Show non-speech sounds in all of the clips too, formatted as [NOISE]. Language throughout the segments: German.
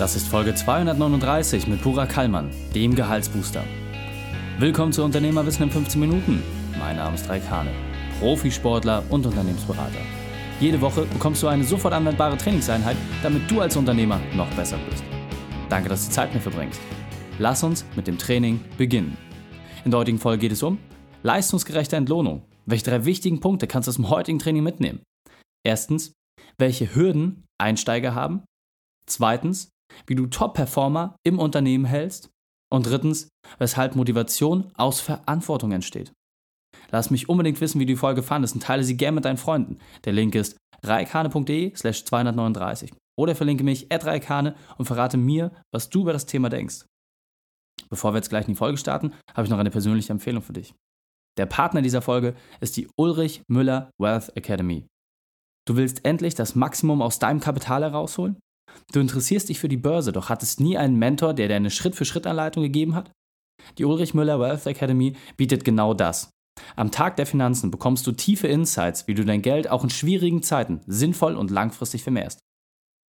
Das ist Folge 239 mit Pura Kallmann, dem Gehaltsbooster. Willkommen zu Unternehmerwissen in 15 Minuten. Mein Name ist Raik Hane, Profisportler und Unternehmensberater. Jede Woche bekommst du eine sofort anwendbare Trainingseinheit, damit du als Unternehmer noch besser wirst. Danke, dass du Zeit mir verbringst. Lass uns mit dem Training beginnen. In der heutigen Folge geht es um leistungsgerechte Entlohnung. Welche drei wichtigen Punkte kannst du aus dem heutigen Training mitnehmen? Erstens, welche Hürden Einsteiger haben. Zweitens, wie du Top-Performer im Unternehmen hältst. Und drittens, weshalb Motivation aus Verantwortung entsteht. Lass mich unbedingt wissen, wie du die Folge fandest und teile sie gerne mit deinen Freunden. Der Link ist reikane.de slash 239 oder verlinke mich at reikane und verrate mir, was du über das Thema denkst. Bevor wir jetzt gleich in die Folge starten, habe ich noch eine persönliche Empfehlung für dich. Der Partner dieser Folge ist die Ulrich Müller Wealth Academy. Du willst endlich das Maximum aus deinem Kapital herausholen? Du interessierst dich für die Börse, doch hattest nie einen Mentor, der dir eine Schritt-für-Schritt-Anleitung gegeben hat? Die Ulrich Müller Wealth Academy bietet genau das. Am Tag der Finanzen bekommst du tiefe Insights, wie du dein Geld auch in schwierigen Zeiten sinnvoll und langfristig vermehrst.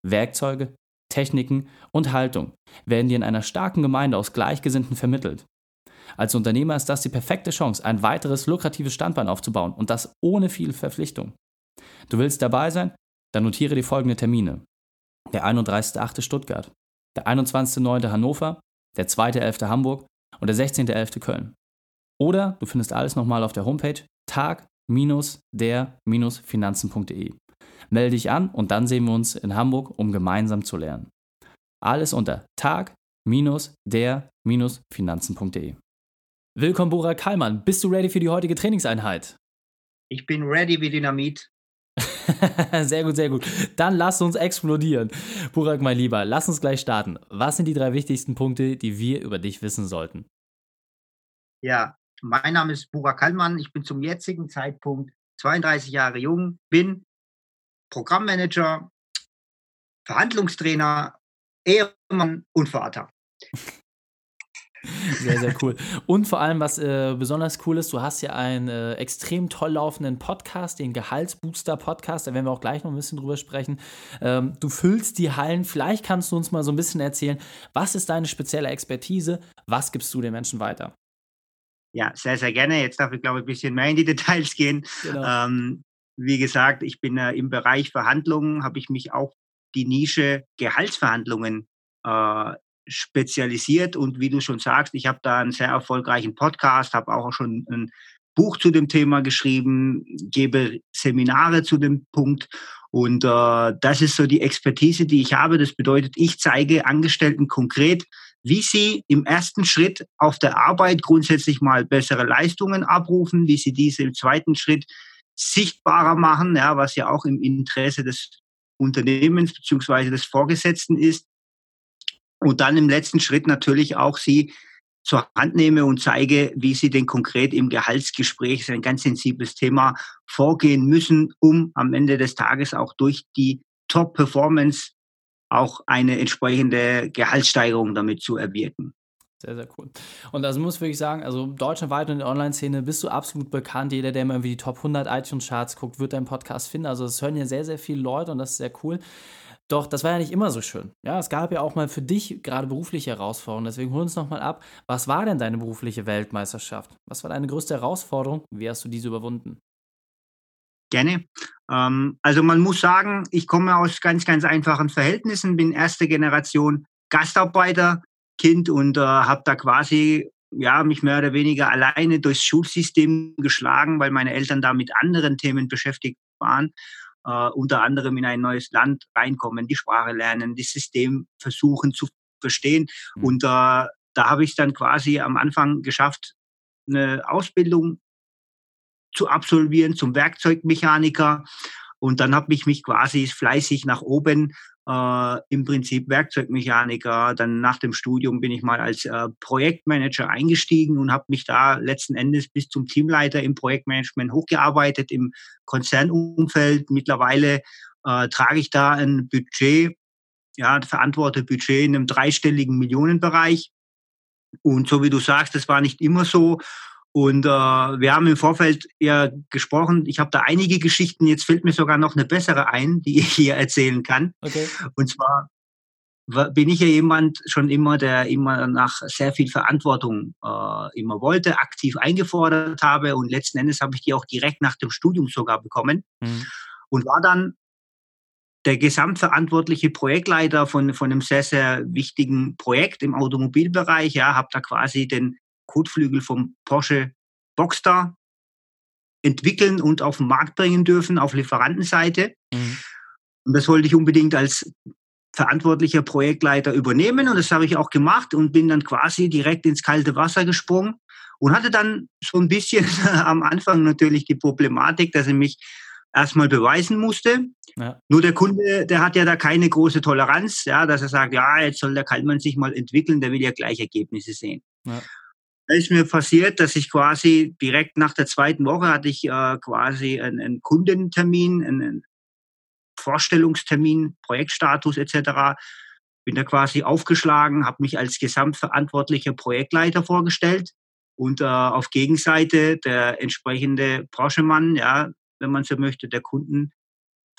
Werkzeuge, Techniken und Haltung werden dir in einer starken Gemeinde aus Gleichgesinnten vermittelt. Als Unternehmer ist das die perfekte Chance, ein weiteres lukratives Standbein aufzubauen und das ohne viel Verpflichtung. Du willst dabei sein? Dann notiere die folgenden Termine. Der 31.8. Stuttgart, der 21.9. Hannover, der 2.11. Hamburg und der 16.11. Köln. Oder du findest alles nochmal auf der Homepage tag-der-finanzen.de. Melde dich an und dann sehen wir uns in Hamburg, um gemeinsam zu lernen. Alles unter tag-der-finanzen.de. Willkommen, Burak Kallmann. Bist du ready für die heutige Trainingseinheit? Ich bin ready wie Dynamit. [LAUGHS] sehr gut, sehr gut. Dann lass uns explodieren. Burak, mein Lieber, lass uns gleich starten. Was sind die drei wichtigsten Punkte, die wir über dich wissen sollten? Ja, mein Name ist Burak Kallmann. Ich bin zum jetzigen Zeitpunkt 32 Jahre jung, bin Programmmanager, Verhandlungstrainer, Ehemann und Vater. Sehr, sehr cool. Und vor allem, was äh, besonders cool ist, du hast ja einen äh, extrem toll laufenden Podcast, den Gehaltsbooster Podcast, da werden wir auch gleich noch ein bisschen drüber sprechen. Ähm, du füllst die Hallen. Vielleicht kannst du uns mal so ein bisschen erzählen, was ist deine spezielle Expertise? Was gibst du den Menschen weiter? Ja, sehr, sehr gerne. Jetzt darf ich, glaube ich, ein bisschen mehr in die Details gehen. Genau. Ähm, wie gesagt, ich bin äh, im Bereich Verhandlungen, habe ich mich auch die Nische Gehaltsverhandlungen äh, spezialisiert. Und wie du schon sagst, ich habe da einen sehr erfolgreichen Podcast, habe auch schon ein Buch zu dem Thema geschrieben, gebe Seminare zu dem Punkt. Und äh, das ist so die Expertise, die ich habe. Das bedeutet, ich zeige Angestellten konkret, wie sie im ersten Schritt auf der Arbeit grundsätzlich mal bessere Leistungen abrufen, wie sie diese im zweiten Schritt sichtbarer machen, ja, was ja auch im Interesse des Unternehmens beziehungsweise des Vorgesetzten ist. Und dann im letzten Schritt natürlich auch sie zur Hand nehme und zeige, wie sie denn konkret im Gehaltsgespräch, das ist ein ganz sensibles Thema, vorgehen müssen, um am Ende des Tages auch durch die Top-Performance auch eine entsprechende Gehaltssteigerung damit zu erwirken. Sehr, sehr cool. Und also muss wirklich sagen, also deutschlandweit und in der Online-Szene bist du absolut bekannt. Jeder, der mal irgendwie die Top 100 iTunes-Charts guckt, wird deinen Podcast finden. Also das hören ja sehr, sehr viele Leute und das ist sehr cool. Doch das war ja nicht immer so schön. Ja, es gab ja auch mal für dich gerade berufliche Herausforderungen. Deswegen hol uns nochmal ab. Was war denn deine berufliche Weltmeisterschaft? Was war deine größte Herausforderung? Wie hast du diese überwunden? Gerne. Ähm, also man muss sagen, ich komme aus ganz, ganz einfachen Verhältnissen, bin erste Generation Gastarbeiter, Kind und äh, habe da quasi ja, mich mehr oder weniger alleine durchs Schulsystem geschlagen, weil meine Eltern da mit anderen Themen beschäftigt waren äh, unter anderem in ein neues Land reinkommen, die Sprache lernen, das System versuchen zu verstehen. Mhm. Und äh, da habe ich dann quasi am Anfang geschafft, eine Ausbildung zu absolvieren zum Werkzeugmechaniker. Und dann habe ich mich quasi fleißig nach oben äh, im Prinzip Werkzeugmechaniker. Dann nach dem Studium bin ich mal als äh, Projektmanager eingestiegen und habe mich da letzten Endes bis zum Teamleiter im Projektmanagement hochgearbeitet im Konzernumfeld. Mittlerweile äh, trage ich da ein Budget, ja, verantworte Budget in einem dreistelligen Millionenbereich. Und so wie du sagst, das war nicht immer so. Und äh, wir haben im Vorfeld ja gesprochen. Ich habe da einige Geschichten. Jetzt fällt mir sogar noch eine bessere ein, die ich hier erzählen kann. Okay. Und zwar bin ich ja jemand schon immer, der immer nach sehr viel Verantwortung äh, immer wollte, aktiv eingefordert habe und letzten Endes habe ich die auch direkt nach dem Studium sogar bekommen mhm. und war dann der gesamtverantwortliche Projektleiter von, von einem sehr, sehr wichtigen Projekt im Automobilbereich. Ja, habe da quasi den Kotflügel vom Porsche Boxster entwickeln und auf den Markt bringen dürfen auf Lieferantenseite. Mhm. Und das wollte ich unbedingt als verantwortlicher Projektleiter übernehmen und das habe ich auch gemacht und bin dann quasi direkt ins kalte Wasser gesprungen und hatte dann so ein bisschen [LAUGHS] am Anfang natürlich die Problematik, dass ich mich erstmal beweisen musste. Ja. Nur der Kunde, der hat ja da keine große Toleranz, ja, dass er sagt, ja, jetzt soll der Kaltmann sich mal entwickeln, der will ja gleich Ergebnisse sehen. Ja. Da ist mir passiert, dass ich quasi direkt nach der zweiten Woche hatte ich äh, quasi einen, einen Kundentermin, einen Vorstellungstermin, Projektstatus etc. Bin da quasi aufgeschlagen, habe mich als gesamtverantwortlicher Projektleiter vorgestellt und äh, auf Gegenseite der entsprechende Branchenmann, ja, wenn man so möchte, der Kunden,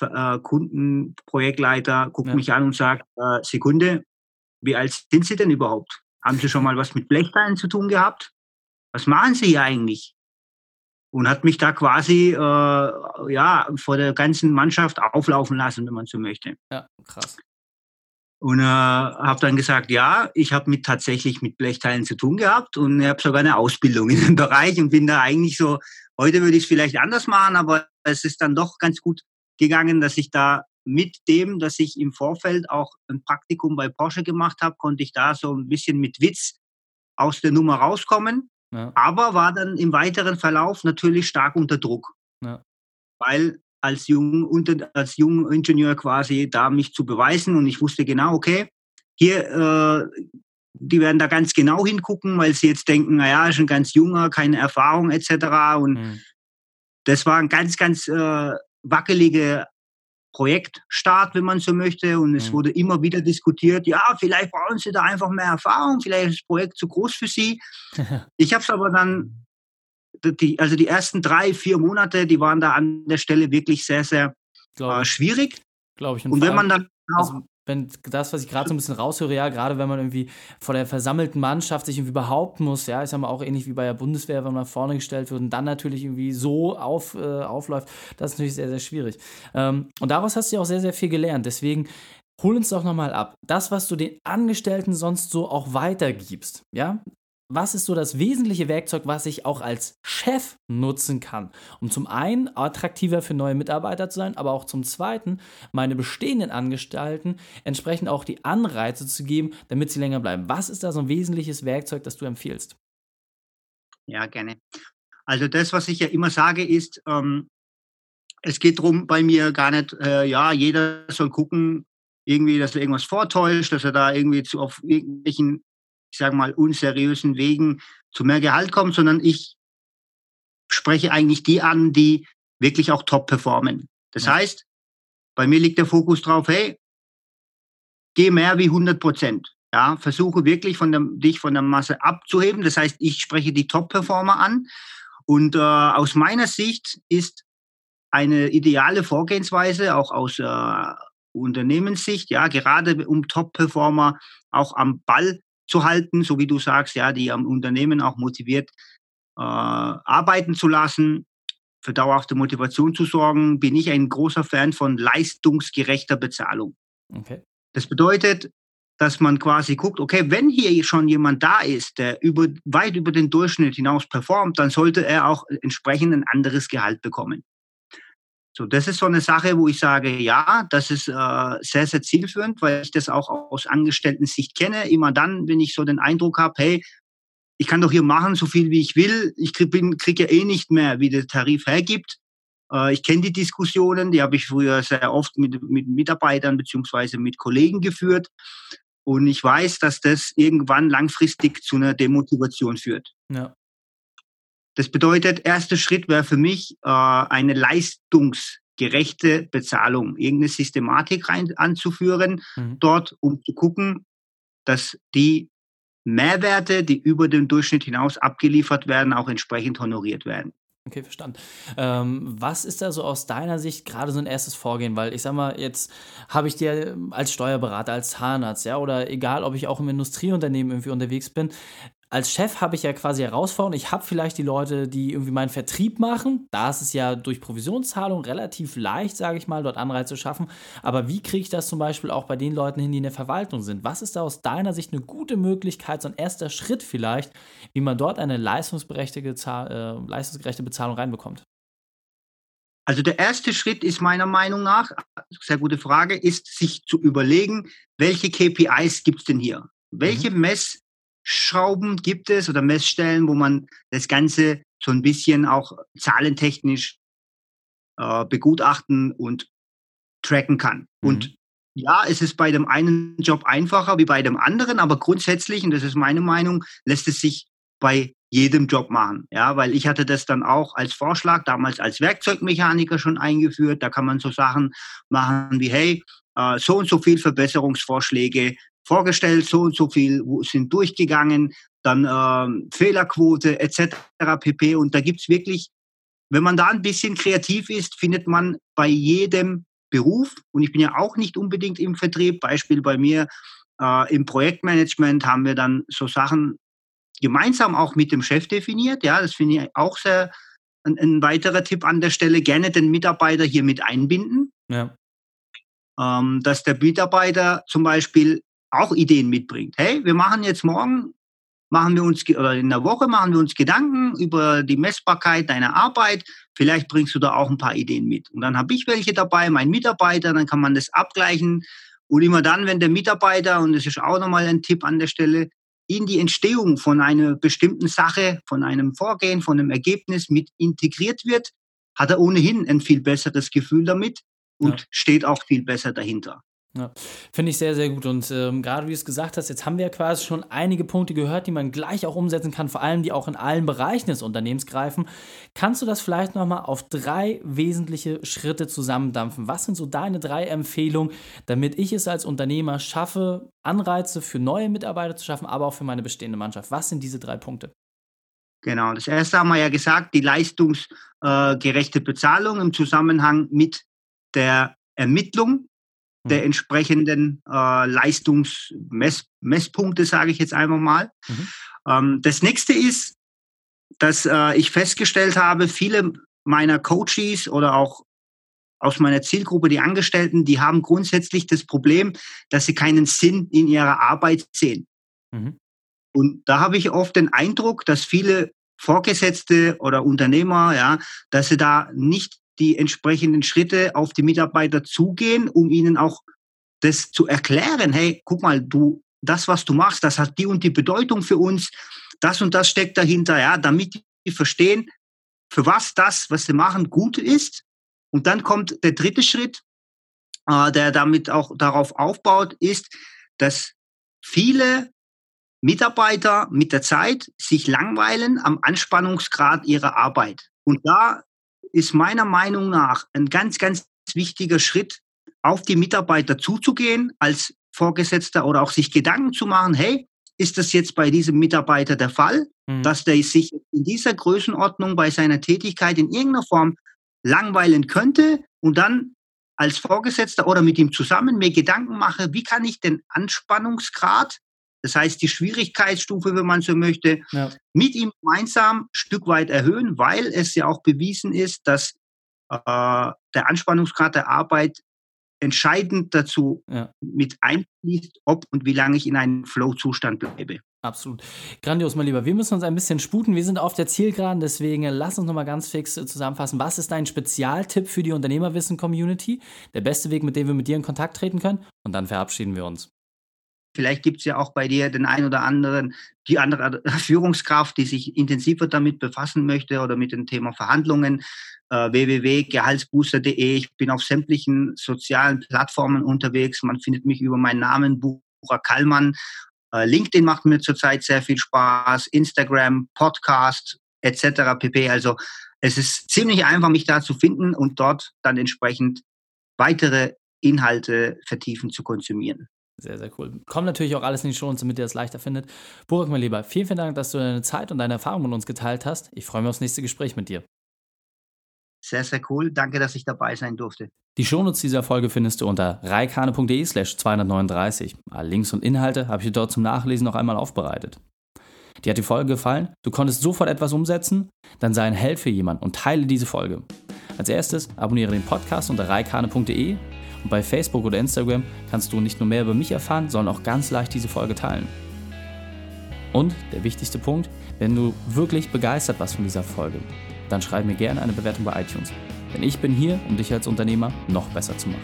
äh, Kundenprojektleiter guckt ja. mich an und sagt, äh, Sekunde, wie alt sind Sie denn überhaupt? Haben Sie schon mal was mit Blechteilen zu tun gehabt? Was machen Sie hier eigentlich? Und hat mich da quasi äh, ja, vor der ganzen Mannschaft auflaufen lassen, wenn man so möchte. Ja, krass. Und äh, habe dann gesagt, ja, ich habe mit tatsächlich mit Blechteilen zu tun gehabt und ich habe sogar eine Ausbildung in dem Bereich und bin da eigentlich so, heute würde ich es vielleicht anders machen, aber es ist dann doch ganz gut gegangen, dass ich da mit dem, dass ich im Vorfeld auch ein Praktikum bei Porsche gemacht habe, konnte ich da so ein bisschen mit Witz aus der Nummer rauskommen. Ja. Aber war dann im weiteren Verlauf natürlich stark unter Druck. Ja. Weil als jung, unter, als junger Ingenieur quasi da mich zu beweisen und ich wusste genau, okay, hier, äh, die werden da ganz genau hingucken, weil sie jetzt denken, naja, ist ein ganz junger, keine Erfahrung etc. Und mhm. das war ein ganz, ganz äh, wackelige Projektstart, wenn man so möchte. Und es mhm. wurde immer wieder diskutiert, ja, vielleicht brauchen Sie da einfach mehr Erfahrung, vielleicht ist das Projekt zu groß für Sie. [LAUGHS] ich habe es aber dann, die, also die ersten drei, vier Monate, die waren da an der Stelle wirklich sehr, sehr äh, schwierig. Glaube ich. Und, wenn man dann auch, also wenn das, was ich gerade so ein bisschen raushöre, ja, gerade wenn man irgendwie vor der versammelten Mannschaft sich irgendwie behaupten muss, ja, ist ja mal auch ähnlich wie bei der Bundeswehr, wenn man vorne gestellt wird und dann natürlich irgendwie so auf, äh, aufläuft, das ist natürlich sehr, sehr schwierig. Ähm, und daraus hast du ja auch sehr, sehr viel gelernt. Deswegen hol uns doch nochmal ab. Das, was du den Angestellten sonst so auch weitergibst, ja, was ist so das wesentliche Werkzeug, was ich auch als Chef nutzen kann, um zum einen attraktiver für neue Mitarbeiter zu sein, aber auch zum zweiten meine bestehenden Angestellten entsprechend auch die Anreize zu geben, damit sie länger bleiben. Was ist da so ein wesentliches Werkzeug, das du empfiehlst? Ja, gerne. Also das, was ich ja immer sage, ist, ähm, es geht darum bei mir gar nicht, äh, ja, jeder soll gucken, irgendwie, dass er irgendwas vortäuscht, dass er da irgendwie zu, auf irgendwelchen ich sage mal, unseriösen Wegen zu mehr Gehalt kommt, sondern ich spreche eigentlich die an, die wirklich auch top performen. Das ja. heißt, bei mir liegt der Fokus drauf, hey, geh mehr wie 100 Prozent. Ja, versuche wirklich von der, dich von der Masse abzuheben. Das heißt, ich spreche die Top-Performer an. Und äh, aus meiner Sicht ist eine ideale Vorgehensweise, auch aus äh, Unternehmenssicht, ja, gerade um Top-Performer auch am Ball zu halten, so wie du sagst, ja, die am Unternehmen auch motiviert äh, arbeiten zu lassen, für dauerhafte Motivation zu sorgen, bin ich ein großer Fan von leistungsgerechter Bezahlung. Okay. Das bedeutet, dass man quasi guckt, okay, wenn hier schon jemand da ist, der über, weit über den Durchschnitt hinaus performt, dann sollte er auch entsprechend ein anderes Gehalt bekommen. So, das ist so eine Sache, wo ich sage, ja, das ist äh, sehr, sehr zielführend, weil ich das auch aus Angestellten-Sicht kenne. Immer dann, wenn ich so den Eindruck habe, hey, ich kann doch hier machen, so viel wie ich will. Ich kriege krieg ja eh nicht mehr, wie der Tarif hergibt. Äh, ich kenne die Diskussionen, die habe ich früher sehr oft mit, mit Mitarbeitern beziehungsweise mit Kollegen geführt. Und ich weiß, dass das irgendwann langfristig zu einer Demotivation führt. Ja. Das bedeutet, erster Schritt wäre für mich äh, eine leistungsgerechte Bezahlung, irgendeine Systematik rein anzuführen, mhm. dort, um zu gucken, dass die Mehrwerte, die über den Durchschnitt hinaus abgeliefert werden, auch entsprechend honoriert werden. Okay, verstanden. Ähm, was ist da so aus deiner Sicht gerade so ein erstes Vorgehen? Weil ich sag mal, jetzt habe ich dir als Steuerberater, als Zahnarzt, ja, oder egal, ob ich auch im Industrieunternehmen irgendwie unterwegs bin, als Chef habe ich ja quasi Herausforderungen. Ich habe vielleicht die Leute, die irgendwie meinen Vertrieb machen. Da ist es ja durch Provisionszahlung relativ leicht, sage ich mal, dort Anreize zu schaffen. Aber wie kriege ich das zum Beispiel auch bei den Leuten hin, die in der Verwaltung sind? Was ist da aus deiner Sicht eine gute Möglichkeit, so ein erster Schritt vielleicht, wie man dort eine leistungsberechtigte, äh, leistungsgerechte Bezahlung reinbekommt? Also der erste Schritt ist meiner Meinung nach, sehr gute Frage, ist sich zu überlegen, welche KPIs gibt es denn hier? Welche mhm. Mess Schrauben gibt es oder Messstellen, wo man das Ganze so ein bisschen auch zahlentechnisch äh, begutachten und tracken kann. Mhm. Und ja, es ist bei dem einen Job einfacher wie bei dem anderen, aber grundsätzlich, und das ist meine Meinung, lässt es sich bei jedem Job machen. Ja, weil ich hatte das dann auch als Vorschlag damals als Werkzeugmechaniker schon eingeführt. Da kann man so Sachen machen wie, hey, äh, so und so viel Verbesserungsvorschläge vorgestellt, so und so viel sind durchgegangen, dann ähm, Fehlerquote etc. pp. Und da gibt's wirklich, wenn man da ein bisschen kreativ ist, findet man bei jedem Beruf, und ich bin ja auch nicht unbedingt im Vertrieb, Beispiel bei mir äh, im Projektmanagement haben wir dann so Sachen gemeinsam auch mit dem Chef definiert. Ja, das finde ich auch sehr ein, ein, weiterer Tipp an der Stelle. Gerne den Mitarbeiter hier mit einbinden. Ja. Ähm, dass der Mitarbeiter zum Beispiel auch Ideen mitbringt. Hey, wir machen jetzt morgen, machen wir uns, oder in der Woche machen wir uns Gedanken über die Messbarkeit deiner Arbeit. Vielleicht bringst du da auch ein paar Ideen mit. Und dann habe ich welche dabei, mein Mitarbeiter, dann kann man das abgleichen. Und immer dann, wenn der Mitarbeiter, und das ist auch nochmal ein Tipp an der Stelle, in die Entstehung von einer bestimmten Sache, von einem Vorgehen, von einem Ergebnis mit integriert wird, hat er ohnehin ein viel besseres Gefühl damit und ja. steht auch viel besser dahinter. Ja, finde ich sehr, sehr gut. Und ähm, gerade wie du es gesagt hast, jetzt haben wir ja quasi schon einige Punkte gehört, die man gleich auch umsetzen kann, vor allem die auch in allen Bereichen des Unternehmens greifen. Kannst du das vielleicht nochmal auf drei wesentliche Schritte zusammendampfen? Was sind so deine drei Empfehlungen, damit ich es als Unternehmer schaffe, Anreize für neue Mitarbeiter zu schaffen, aber auch für meine bestehende Mannschaft? Was sind diese drei Punkte? Genau, das erste haben wir ja gesagt, die leistungsgerechte Bezahlung im Zusammenhang mit der Ermittlung der mhm. entsprechenden äh, Leistungsmesspunkte, sage ich jetzt einmal mal. Mhm. Ähm, das nächste ist, dass äh, ich festgestellt habe, viele meiner Coaches oder auch aus meiner Zielgruppe, die Angestellten, die haben grundsätzlich das Problem, dass sie keinen Sinn in ihrer Arbeit sehen. Mhm. Und da habe ich oft den Eindruck, dass viele Vorgesetzte oder Unternehmer, ja, dass sie da nicht die entsprechenden Schritte auf die Mitarbeiter zugehen, um ihnen auch das zu erklären. Hey, guck mal, du, das, was du machst, das hat die und die Bedeutung für uns. Das und das steckt dahinter, ja, damit die verstehen, für was das, was sie machen, gut ist. Und dann kommt der dritte Schritt, äh, der damit auch darauf aufbaut, ist, dass viele Mitarbeiter mit der Zeit sich langweilen am Anspannungsgrad ihrer Arbeit. Und da ist meiner Meinung nach ein ganz, ganz wichtiger Schritt, auf die Mitarbeiter zuzugehen als Vorgesetzter oder auch sich Gedanken zu machen, hey, ist das jetzt bei diesem Mitarbeiter der Fall, mhm. dass der sich in dieser Größenordnung bei seiner Tätigkeit in irgendeiner Form langweilen könnte und dann als Vorgesetzter oder mit ihm zusammen mir Gedanken mache, wie kann ich den Anspannungsgrad das heißt, die Schwierigkeitsstufe, wenn man so möchte, ja. mit ihm gemeinsam ein Stück weit erhöhen, weil es ja auch bewiesen ist, dass äh, der Anspannungsgrad der Arbeit entscheidend dazu ja. mit einfließt, ob und wie lange ich in einem Flow-Zustand bleibe. Absolut. Grandios, mein Lieber. Wir müssen uns ein bisschen sputen. Wir sind auf der Zielgeraden, deswegen lass uns nochmal ganz fix äh, zusammenfassen. Was ist dein Spezialtipp für die Unternehmerwissen-Community? Der beste Weg, mit dem wir mit dir in Kontakt treten können? Und dann verabschieden wir uns. Vielleicht gibt es ja auch bei dir den einen oder anderen, die andere [LAUGHS] Führungskraft, die sich intensiver damit befassen möchte oder mit dem Thema Verhandlungen. Äh, www.gehaltsbooster.de. Ich bin auf sämtlichen sozialen Plattformen unterwegs. Man findet mich über meinen Namen, Bucher Kallmann. Äh, LinkedIn macht mir zurzeit sehr viel Spaß. Instagram, Podcast etc. pp. Also es ist ziemlich einfach, mich da zu finden und dort dann entsprechend weitere Inhalte vertiefen zu konsumieren. Sehr, sehr cool. Kommt natürlich auch alles in die Show, damit ihr das leichter findet. Burak, mein Lieber, vielen, vielen Dank, dass du deine Zeit und deine Erfahrungen mit uns geteilt hast. Ich freue mich aufs nächste Gespräch mit dir. Sehr, sehr cool. Danke, dass ich dabei sein durfte. Die Shownotes dieser Folge findest du unter reikane.de slash 239. Alle Links und Inhalte habe ich dir dort zum Nachlesen noch einmal aufbereitet. Dir hat die Folge gefallen? Du konntest sofort etwas umsetzen? Dann sei ein Held für jemanden und teile diese Folge. Als erstes abonniere den Podcast unter reikane.de und bei Facebook oder Instagram kannst du nicht nur mehr über mich erfahren, sondern auch ganz leicht diese Folge teilen. Und der wichtigste Punkt, wenn du wirklich begeistert warst von dieser Folge, dann schreib mir gerne eine Bewertung bei iTunes. Denn ich bin hier, um dich als Unternehmer noch besser zu machen.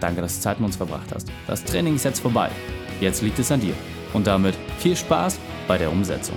Danke, dass du Zeit mit uns verbracht hast. Das Training ist jetzt vorbei. Jetzt liegt es an dir. Und damit viel Spaß bei der Umsetzung.